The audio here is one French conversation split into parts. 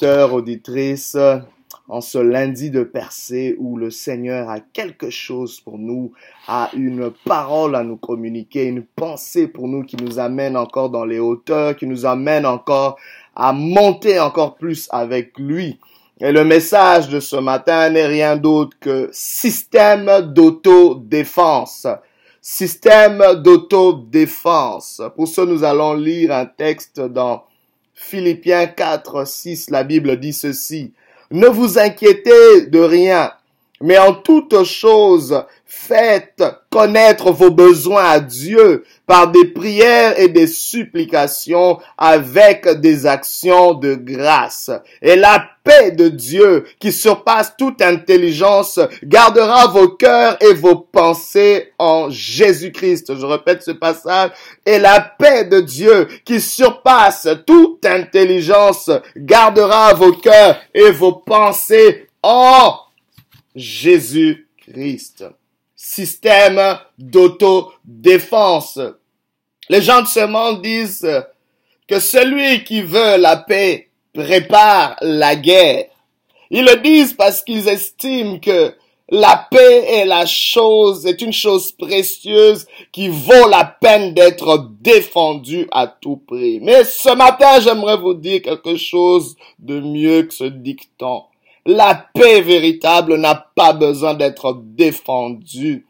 auditeurs, auditrices, en ce lundi de percée où le Seigneur a quelque chose pour nous, a une parole à nous communiquer, une pensée pour nous qui nous amène encore dans les hauteurs, qui nous amène encore à monter encore plus avec lui. Et le message de ce matin n'est rien d'autre que système d'autodéfense. Système d'autodéfense. Pour ce, nous allons lire un texte dans Philippiens 4, 6. La Bible dit ceci. Ne vous inquiétez de rien, mais en toute chose, faites connaître vos besoins à Dieu par des prières et des supplications avec des actions de grâce. Et la paix de Dieu qui surpasse toute intelligence gardera vos cœurs et vos pensées en Jésus-Christ. Je répète ce passage. Et la paix de Dieu qui surpasse toute intelligence gardera vos cœurs et vos pensées en Jésus-Christ. Système d'autodéfense. Les gens de ce monde disent que celui qui veut la paix prépare la guerre. Ils le disent parce qu'ils estiment que la paix est la chose, est une chose précieuse qui vaut la peine d'être défendue à tout prix. Mais ce matin, j'aimerais vous dire quelque chose de mieux que ce dicton. La paix véritable n'a pas besoin d'être défendue.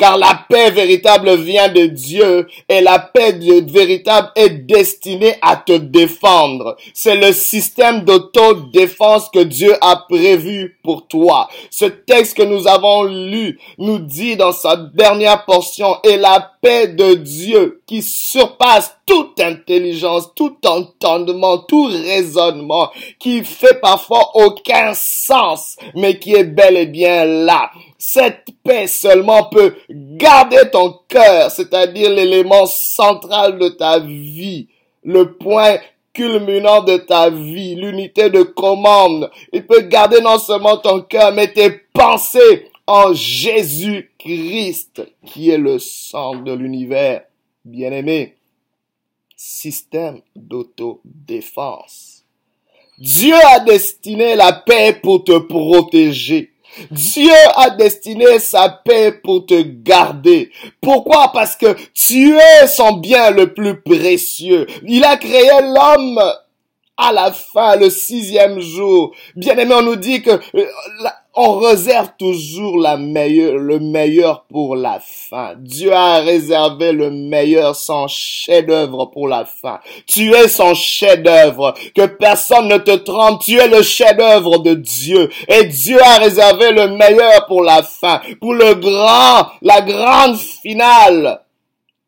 Car la paix véritable vient de Dieu et la paix véritable est destinée à te défendre. C'est le système d'autodéfense que Dieu a prévu pour toi. Ce texte que nous avons lu nous dit dans sa dernière portion, et la paix de Dieu qui surpasse toute intelligence, tout entendement, tout raisonnement, qui fait parfois aucun sens, mais qui est bel et bien là cette paix seulement peut garder ton cœur, c'est-à-dire l'élément central de ta vie, le point culminant de ta vie, l'unité de commande. Il peut garder non seulement ton cœur, mais tes pensées en Jésus-Christ, qui est le centre de l'univers. Bien-aimé, système d'autodéfense. Dieu a destiné la paix pour te protéger. Dieu a destiné sa paix pour te garder. Pourquoi? Parce que tu es son bien le plus précieux. Il a créé l'homme à la fin, le sixième jour. Bien aimé, on nous dit que euh, on réserve toujours la meilleure, le meilleur pour la fin. Dieu a réservé le meilleur, son chef-d'œuvre pour la fin. Tu es son chef-d'œuvre. Que personne ne te trompe. Tu es le chef-d'œuvre de Dieu. Et Dieu a réservé le meilleur pour la fin. Pour le grand, la grande finale.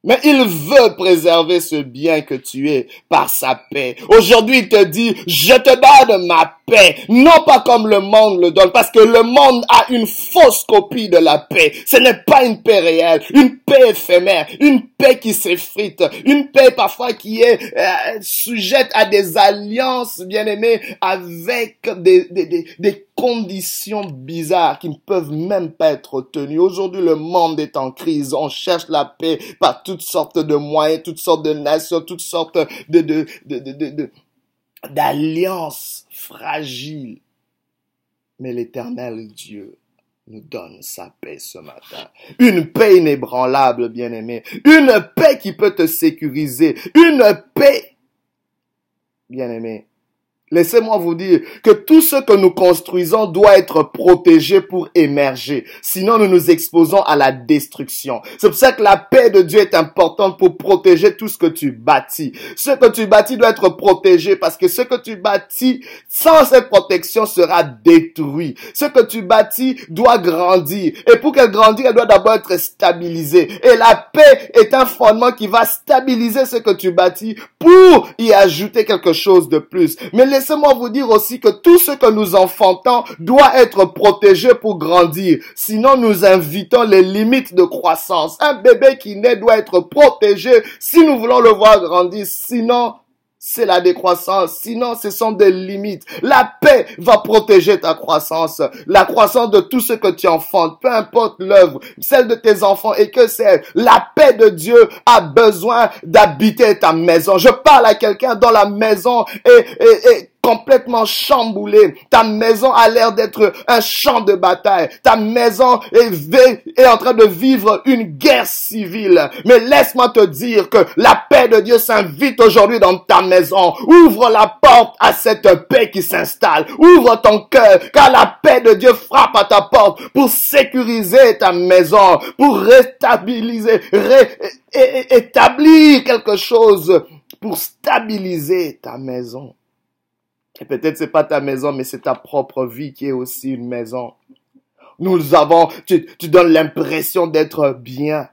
Mais il veut préserver ce bien que tu es par sa paix. Aujourd'hui, il te dit, je te donne ma paix, non pas comme le monde le donne, parce que le monde a une fausse copie de la paix. Ce n'est pas une paix réelle, une paix éphémère, une paix qui s'effrite, une paix parfois qui est euh, sujette à des alliances, bien aimées, avec des, des, des, conditions bizarres qui ne peuvent même pas être tenues. Aujourd'hui, le monde est en crise. On cherche la paix par toutes sortes de moyens, toutes sortes de nations, toutes sortes de, d'alliances fragiles. Mais l'éternel Dieu nous donne sa paix ce matin. Une paix inébranlable, bien-aimé. Une paix qui peut te sécuriser. Une paix, bien-aimé, Laissez-moi vous dire que tout ce que nous construisons doit être protégé pour émerger. Sinon, nous nous exposons à la destruction. C'est pour ça que la paix de Dieu est importante pour protéger tout ce que tu bâtis. Ce que tu bâtis doit être protégé parce que ce que tu bâtis sans cette protection sera détruit. Ce que tu bâtis doit grandir. Et pour qu'elle grandisse, elle doit d'abord être stabilisée. Et la paix est un fondement qui va stabiliser ce que tu bâtis pour y ajouter quelque chose de plus. Mais laissez-moi vous dire aussi que tout ce que nous enfantons doit être protégé pour grandir. Sinon, nous invitons les limites de croissance. Un bébé qui naît doit être protégé si nous voulons le voir grandir. Sinon, c'est la décroissance. Sinon, ce sont des limites. La paix va protéger ta croissance. La croissance de tout ce que tu enfantes, peu importe l'œuvre, celle de tes enfants et que c'est. La paix de Dieu a besoin d'habiter ta maison. Je parle à quelqu'un dans la maison et, et, et complètement chamboulée. Ta maison a l'air d'être un champ de bataille. Ta maison est, est en train de vivre une guerre civile. Mais laisse-moi te dire que la paix de Dieu s'invite aujourd'hui dans ta maison. Ouvre la porte à cette paix qui s'installe. Ouvre ton cœur, car la paix de Dieu frappe à ta porte pour sécuriser ta maison, pour réstabiliser, établir quelque chose pour stabiliser ta maison. Et peut-être c'est pas ta maison, mais c'est ta propre vie qui est aussi une maison. Nous avons, tu, tu donnes l'impression d'être bien,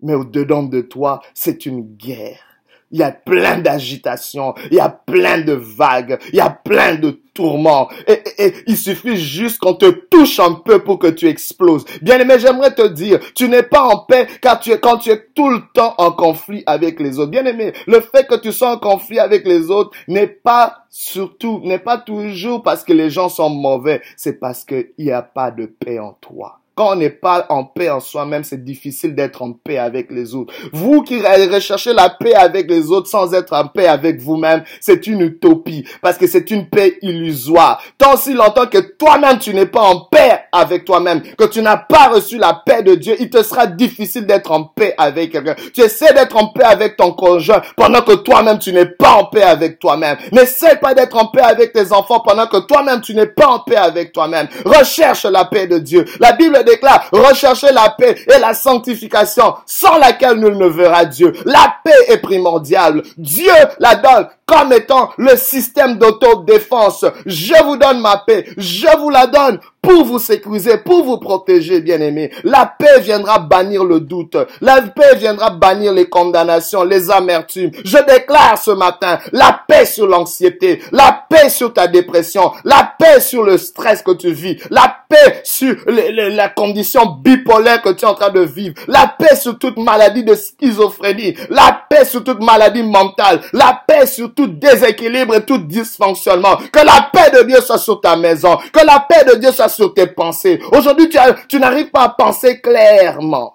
mais au-dedans de toi, c'est une guerre. Il y a plein d'agitation, il y a plein de vagues, il y a plein de tourments. Et, et, il suffit juste qu'on te touche un peu pour que tu exploses. Bien aimé, j'aimerais te dire, tu n'es pas en paix car tu es, quand tu es tout le temps en conflit avec les autres. Bien aimé, le fait que tu sois en conflit avec les autres n'est pas surtout, n'est pas toujours parce que les gens sont mauvais, c'est parce qu'il n'y a pas de paix en toi. Quand on n'est pas en paix en soi-même, c'est difficile d'être en paix avec les autres. Vous qui recherchez la paix avec les autres sans être en paix avec vous-même, c'est une utopie parce que c'est une paix illusoire. Tant si longtemps que toi-même tu n'es pas en paix avec toi-même, que tu n'as pas reçu la paix de Dieu, il te sera difficile d'être en paix avec quelqu'un. Tu essaies d'être en paix avec ton conjoint pendant que toi-même tu n'es pas en paix avec toi-même. N'essaie pas d'être en paix avec tes enfants pendant que toi-même tu n'es pas en paix avec toi-même. Recherche la paix de Dieu. La Bible déclare, recherchez la paix et la sanctification sans laquelle nul ne verra Dieu. La paix est primordiale. Dieu la donne comme étant le système d'autodéfense. Je vous donne ma paix. Je vous la donne pour vous sécuriser, pour vous protéger, bien aimé. La paix viendra bannir le doute. La paix viendra bannir les condamnations, les amertumes. Je déclare ce matin la paix sur l'anxiété, la paix sur ta dépression, la paix sur le stress que tu vis, la paix sur la condition bipolaire que tu es en train de vivre, la paix sur toute maladie de schizophrénie, la paix sur toute maladie mentale, la paix sur tout déséquilibre et tout dysfonctionnement. Que la paix de Dieu soit sur ta maison, que la paix de Dieu soit sur tes pensées. Aujourd'hui, tu, n'arrives pas à penser clairement.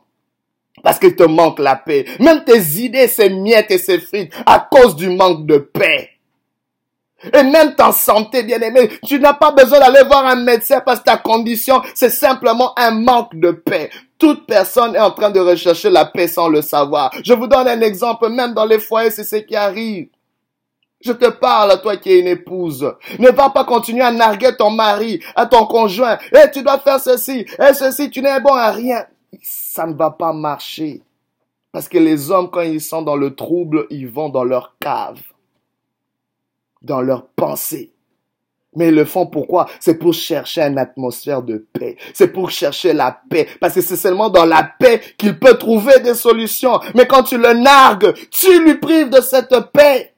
Parce qu'il te manque la paix. Même tes idées s'émiettent et s'effritent à cause du manque de paix. Et même ta santé, bien aimé, tu n'as pas besoin d'aller voir un médecin parce que ta condition, c'est simplement un manque de paix. Toute personne est en train de rechercher la paix sans le savoir. Je vous donne un exemple, même dans les foyers, c'est ce qui arrive. Je te parle à toi qui es une épouse. Ne va pas continuer à narguer ton mari, à ton conjoint. Eh, tu dois faire ceci. Et eh, ceci, tu n'es bon à rien. Ça ne va pas marcher. Parce que les hommes, quand ils sont dans le trouble, ils vont dans leur cave. Dans leur pensée. Mais ils le font pourquoi? C'est pour chercher une atmosphère de paix. C'est pour chercher la paix. Parce que c'est seulement dans la paix qu'il peut trouver des solutions. Mais quand tu le nargues, tu lui prives de cette paix.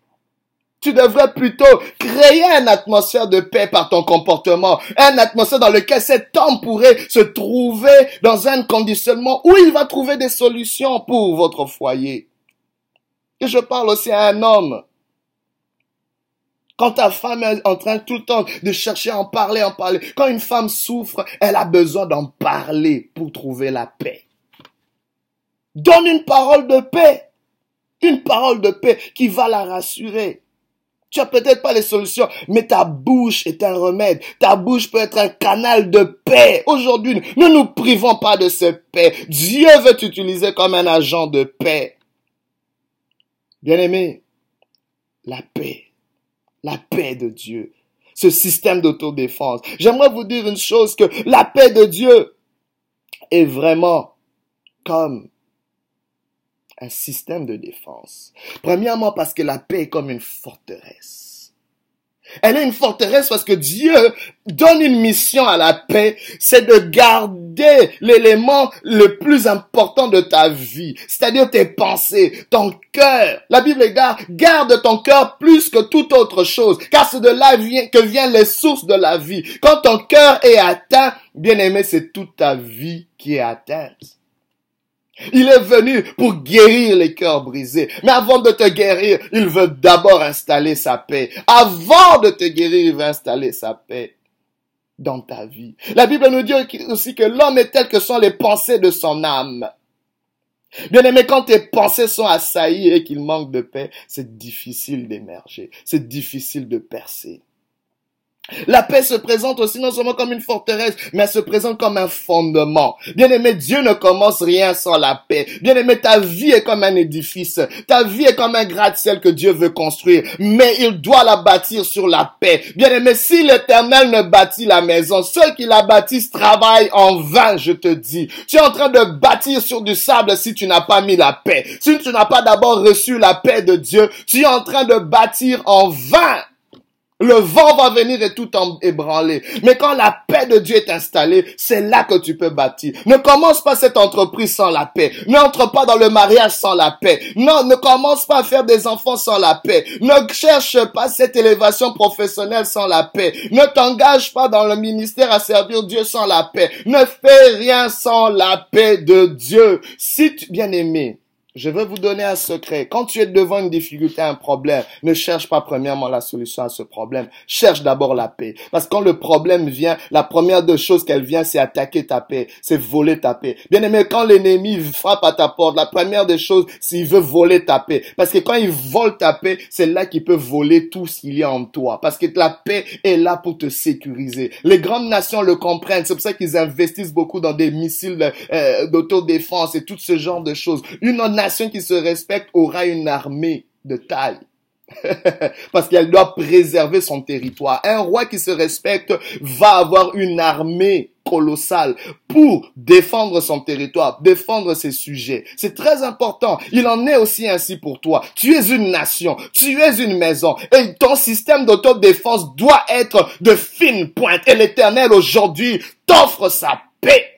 Tu devrais plutôt créer une atmosphère de paix par ton comportement, une atmosphère dans laquelle cet homme pourrait se trouver dans un conditionnement où il va trouver des solutions pour votre foyer. Et je parle aussi à un homme. Quand ta femme est en train tout le temps de chercher à en parler, en parler, quand une femme souffre, elle a besoin d'en parler pour trouver la paix. Donne une parole de paix. Une parole de paix qui va la rassurer. Tu as peut-être pas les solutions, mais ta bouche est un remède. Ta bouche peut être un canal de paix. Aujourd'hui, ne nous privons pas de cette paix. Dieu veut t'utiliser comme un agent de paix. Bien-aimé, la paix, la paix de Dieu, ce système d'autodéfense. J'aimerais vous dire une chose, que la paix de Dieu est vraiment comme un système de défense. Premièrement, parce que la paix est comme une forteresse. Elle est une forteresse parce que Dieu donne une mission à la paix, c'est de garder l'élément le plus important de ta vie, c'est-à-dire tes pensées, ton cœur. La Bible garde, garde ton cœur plus que toute autre chose, car c'est de là que viennent les sources de la vie. Quand ton cœur est atteint, bien aimé, c'est toute ta vie qui est atteinte. Il est venu pour guérir les cœurs brisés. Mais avant de te guérir, il veut d'abord installer sa paix. Avant de te guérir, il veut installer sa paix dans ta vie. La Bible nous dit aussi que l'homme est tel que sont les pensées de son âme. Bien aimé, quand tes pensées sont assaillies et qu'il manque de paix, c'est difficile d'émerger. C'est difficile de percer. La paix se présente aussi non seulement comme une forteresse, mais elle se présente comme un fondement. Bien aimé, Dieu ne commence rien sans la paix. Bien aimé, ta vie est comme un édifice. Ta vie est comme un gratte-ciel que Dieu veut construire. Mais il doit la bâtir sur la paix. Bien aimé, si l'éternel ne bâtit la maison, ceux qui la bâtissent travaillent en vain, je te dis. Tu es en train de bâtir sur du sable si tu n'as pas mis la paix. Si tu n'as pas d'abord reçu la paix de Dieu, tu es en train de bâtir en vain. Le vent va venir et tout ébranler. Mais quand la paix de Dieu est installée, c'est là que tu peux bâtir. Ne commence pas cette entreprise sans la paix. N'entre pas dans le mariage sans la paix. Non, ne commence pas à faire des enfants sans la paix. Ne cherche pas cette élévation professionnelle sans la paix. Ne t'engage pas dans le ministère à servir Dieu sans la paix. Ne fais rien sans la paix de Dieu. Si tu, bien aimé, je veux vous donner un secret. Quand tu es devant une difficulté, un problème, ne cherche pas premièrement la solution à ce problème. Cherche d'abord la paix. Parce que quand le problème vient, la première de choses qu'elle vient, c'est attaquer ta paix, c'est voler ta paix. Bien aimé, quand l'ennemi frappe à ta porte, la première des choses, qu'il veut voler ta paix. Parce que quand il vole ta paix, c'est là qu'il peut voler tout ce qu'il y a en toi. Parce que la paix est là pour te sécuriser. Les grandes nations le comprennent. C'est pour ça qu'ils investissent beaucoup dans des missiles euh, d'autodéfense et tout ce genre de choses. Une nation qui se respecte aura une armée de taille. Parce qu'elle doit préserver son territoire. Un roi qui se respecte va avoir une armée colossale pour défendre son territoire, défendre ses sujets. C'est très important. Il en est aussi ainsi pour toi. Tu es une nation, tu es une maison et ton système d'autodéfense doit être de fine pointe. Et l'éternel aujourd'hui t'offre sa paix.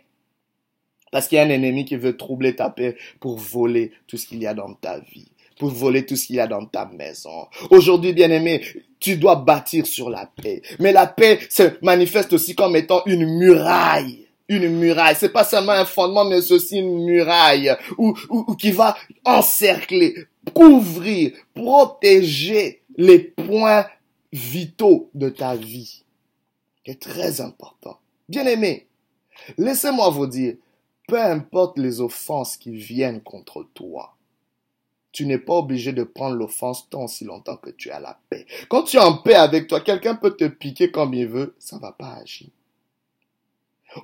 Parce qu'il y a un ennemi qui veut troubler ta paix pour voler tout ce qu'il y a dans ta vie, pour voler tout ce qu'il y a dans ta maison. Aujourd'hui, bien aimé, tu dois bâtir sur la paix. Mais la paix se manifeste aussi comme étant une muraille. Une muraille. C'est pas seulement un fondement, mais c'est aussi une muraille qui va encercler, couvrir, protéger les points vitaux de ta vie. C'est très important. Bien aimé, laissez-moi vous dire, peu importe les offenses qui viennent contre toi, tu n'es pas obligé de prendre l'offense tant si longtemps que tu as la paix. Quand tu es en paix avec toi, quelqu'un peut te piquer comme il veut, ça ne va pas agir.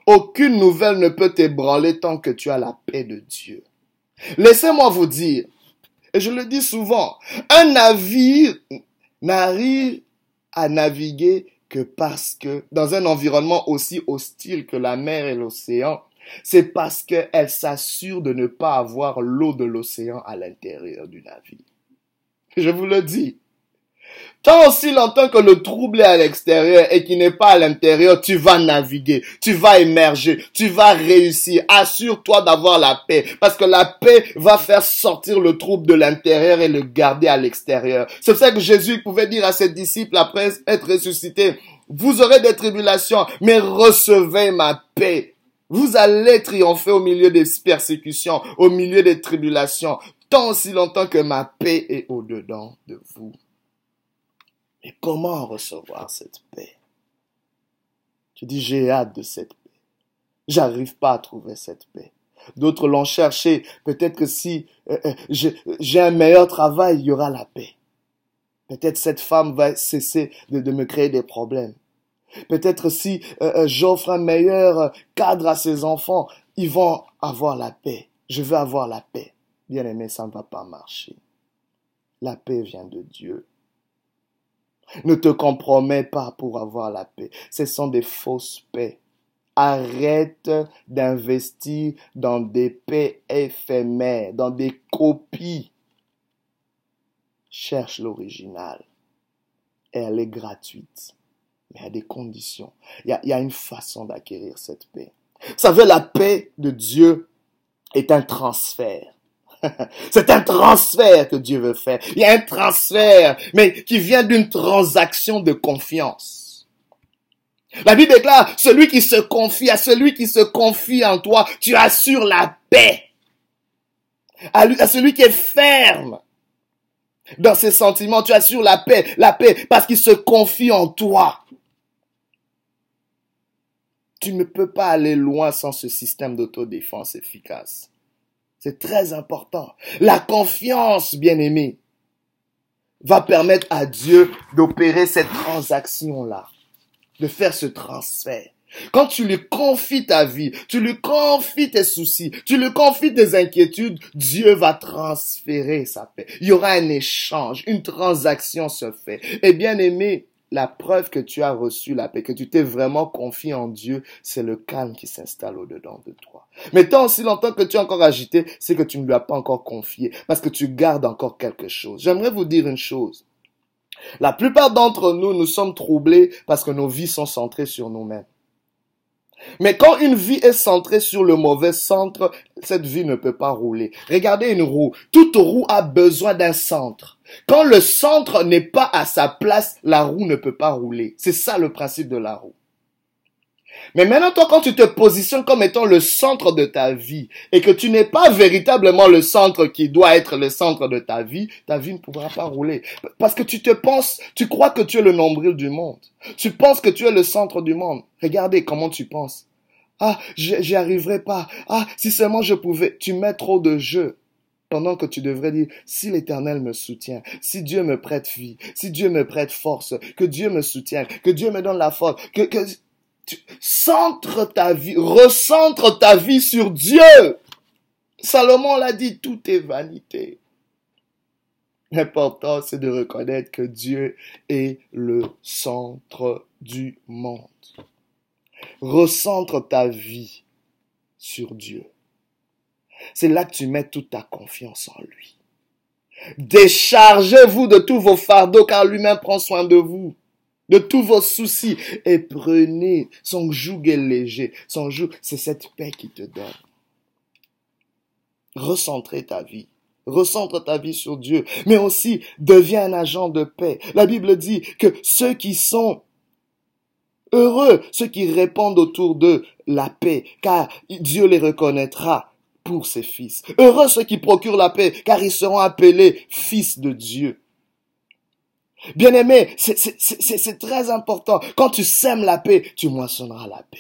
Aucune nouvelle ne peut t'ébranler tant que tu as la paix de Dieu. Laissez-moi vous dire, et je le dis souvent, un navire n'arrive à naviguer que parce que dans un environnement aussi hostile que la mer et l'océan, c'est parce qu'elle s'assure de ne pas avoir l'eau de l'océan à l'intérieur du navire. Je vous le dis. Tant aussi longtemps que le trouble est à l'extérieur et qu'il n'est pas à l'intérieur, tu vas naviguer, tu vas émerger, tu vas réussir. Assure-toi d'avoir la paix parce que la paix va faire sortir le trouble de l'intérieur et le garder à l'extérieur. C'est pour ça que Jésus pouvait dire à ses disciples après être ressuscité, vous aurez des tribulations, mais recevez ma paix. Vous allez triompher au milieu des persécutions, au milieu des tribulations, tant aussi longtemps que ma paix est au-dedans de vous. Mais comment recevoir cette paix? Tu dis, j'ai hâte de cette paix. J'arrive pas à trouver cette paix. D'autres l'ont cherché. Peut-être que si euh, euh, j'ai un meilleur travail, il y aura la paix. Peut-être cette femme va cesser de me créer des problèmes. Peut-être si euh, euh, j'offre un meilleur cadre à ses enfants, ils vont avoir la paix. Je veux avoir la paix. Bien aimé, ça ne va pas marcher. La paix vient de Dieu. Ne te compromets pas pour avoir la paix. Ce sont des fausses paix. Arrête d'investir dans des paix éphémères, dans des copies. Cherche l'original. Elle est gratuite mais il y a des conditions. Il y a, une façon d'acquérir cette paix. Vous savez, la paix de Dieu est un transfert. C'est un transfert que Dieu veut faire. Il y a un transfert, mais qui vient d'une transaction de confiance. La Bible déclare, celui qui se confie à celui qui se confie en toi, tu assures la paix. À, à celui qui est ferme dans ses sentiments, tu assures la paix, la paix, parce qu'il se confie en toi. Tu ne peux pas aller loin sans ce système d'autodéfense efficace. C'est très important. La confiance, bien aimé, va permettre à Dieu d'opérer cette transaction-là. de faire ce transfert. Quand tu lui confies ta vie, tu lui confies tes soucis, tu lui confies tes inquiétudes, Dieu va transférer sa paix. Il y aura un échange, une transaction se fait. Et bien aimé, la preuve que tu as reçu la paix, que tu t'es vraiment confié en Dieu, c'est le calme qui s'installe au-dedans de toi. Mais tant aussi longtemps que tu es encore agité, c'est que tu ne lui as pas encore confié, parce que tu gardes encore quelque chose. J'aimerais vous dire une chose. La plupart d'entre nous, nous sommes troublés parce que nos vies sont centrées sur nous-mêmes. Mais quand une vie est centrée sur le mauvais centre, cette vie ne peut pas rouler. Regardez une roue. Toute roue a besoin d'un centre. Quand le centre n'est pas à sa place, la roue ne peut pas rouler. C'est ça le principe de la roue. Mais maintenant, toi, quand tu te positionnes comme étant le centre de ta vie et que tu n'es pas véritablement le centre qui doit être le centre de ta vie, ta vie ne pourra pas rouler. Parce que tu te penses, tu crois que tu es le nombril du monde. Tu penses que tu es le centre du monde. Regardez comment tu penses. Ah, j'y arriverai pas. Ah, si seulement je pouvais. Tu mets trop de jeu. Pendant que tu devrais dire, si l'éternel me soutient, si Dieu me prête vie, si Dieu me prête force, que Dieu me soutienne, que Dieu me donne la force, que, que, centre ta vie, recentre ta vie sur Dieu. Salomon l'a dit, tout est vanité. L'important, c'est de reconnaître que Dieu est le centre du monde. Recentre ta vie sur Dieu. C'est là que tu mets toute ta confiance en lui. Déchargez-vous de tous vos fardeaux car lui-même prend soin de vous de tous vos soucis et prenez son joug est léger. Son joug, c'est cette paix qui te donne. Recentrez ta vie. Recentre ta vie sur Dieu, mais aussi deviens un agent de paix. La Bible dit que ceux qui sont heureux, ceux qui répandent autour d'eux la paix, car Dieu les reconnaîtra pour ses fils. Heureux ceux qui procurent la paix, car ils seront appelés fils de Dieu. Bien aimé, c'est très important. Quand tu sèmes la paix, tu moissonneras la paix.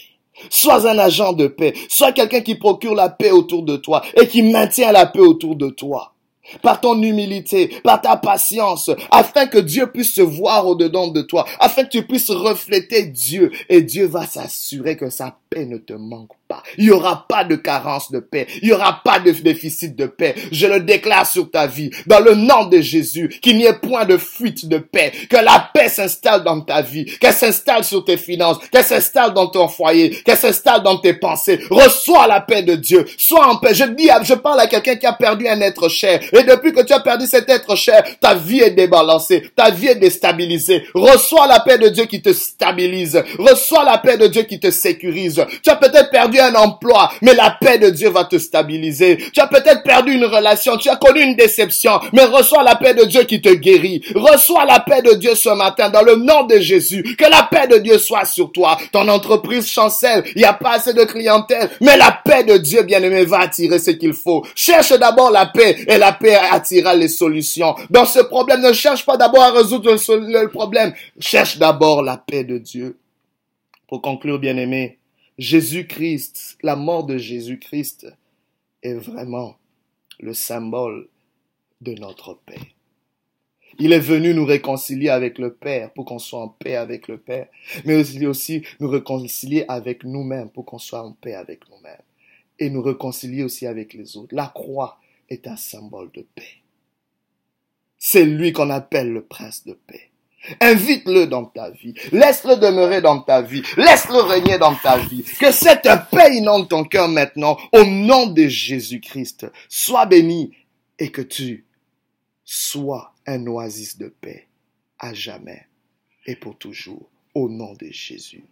Sois un agent de paix. Sois quelqu'un qui procure la paix autour de toi et qui maintient la paix autour de toi. Par ton humilité, par ta patience, afin que Dieu puisse se voir au-dedans de toi, afin que tu puisses refléter Dieu et Dieu va s'assurer que sa paix ne te manque il n'y aura pas de carence de paix. Il n'y aura pas de déficit de paix. Je le déclare sur ta vie. Dans le nom de Jésus, qu'il n'y ait point de fuite de paix. Que la paix s'installe dans ta vie. Qu'elle s'installe sur tes finances. Qu'elle s'installe dans ton foyer. Qu'elle s'installe dans tes pensées. Reçois la paix de Dieu. Sois en paix. Je dis, je parle à quelqu'un qui a perdu un être cher. Et depuis que tu as perdu cet être cher, ta vie est débalancée. Ta vie est déstabilisée. Reçois la paix de Dieu qui te stabilise. Reçois la paix de Dieu qui te sécurise. Tu as peut-être perdu un emploi, mais la paix de Dieu va te stabiliser. Tu as peut-être perdu une relation, tu as connu une déception, mais reçois la paix de Dieu qui te guérit. Reçois la paix de Dieu ce matin dans le nom de Jésus. Que la paix de Dieu soit sur toi. Ton entreprise chancelle, il n'y a pas assez de clientèle, mais la paix de Dieu, bien-aimé, va attirer ce qu'il faut. Cherche d'abord la paix et la paix attirera les solutions. Dans ce problème, ne cherche pas d'abord à résoudre le problème. Cherche d'abord la paix de Dieu. Pour conclure, bien-aimé, Jésus-Christ, la mort de Jésus-Christ est vraiment le symbole de notre paix. Il est venu nous réconcilier avec le Père pour qu'on soit en paix avec le Père, mais aussi, aussi nous réconcilier avec nous-mêmes pour qu'on soit en paix avec nous-mêmes et nous réconcilier aussi avec les autres. La croix est un symbole de paix. C'est lui qu'on appelle le prince de paix. Invite-le dans ta vie. Laisse-le demeurer dans ta vie. Laisse-le régner dans ta vie. Que cette paix inonde ton cœur maintenant au nom de Jésus-Christ. Sois béni et que tu sois un oasis de paix à jamais et pour toujours au nom de Jésus.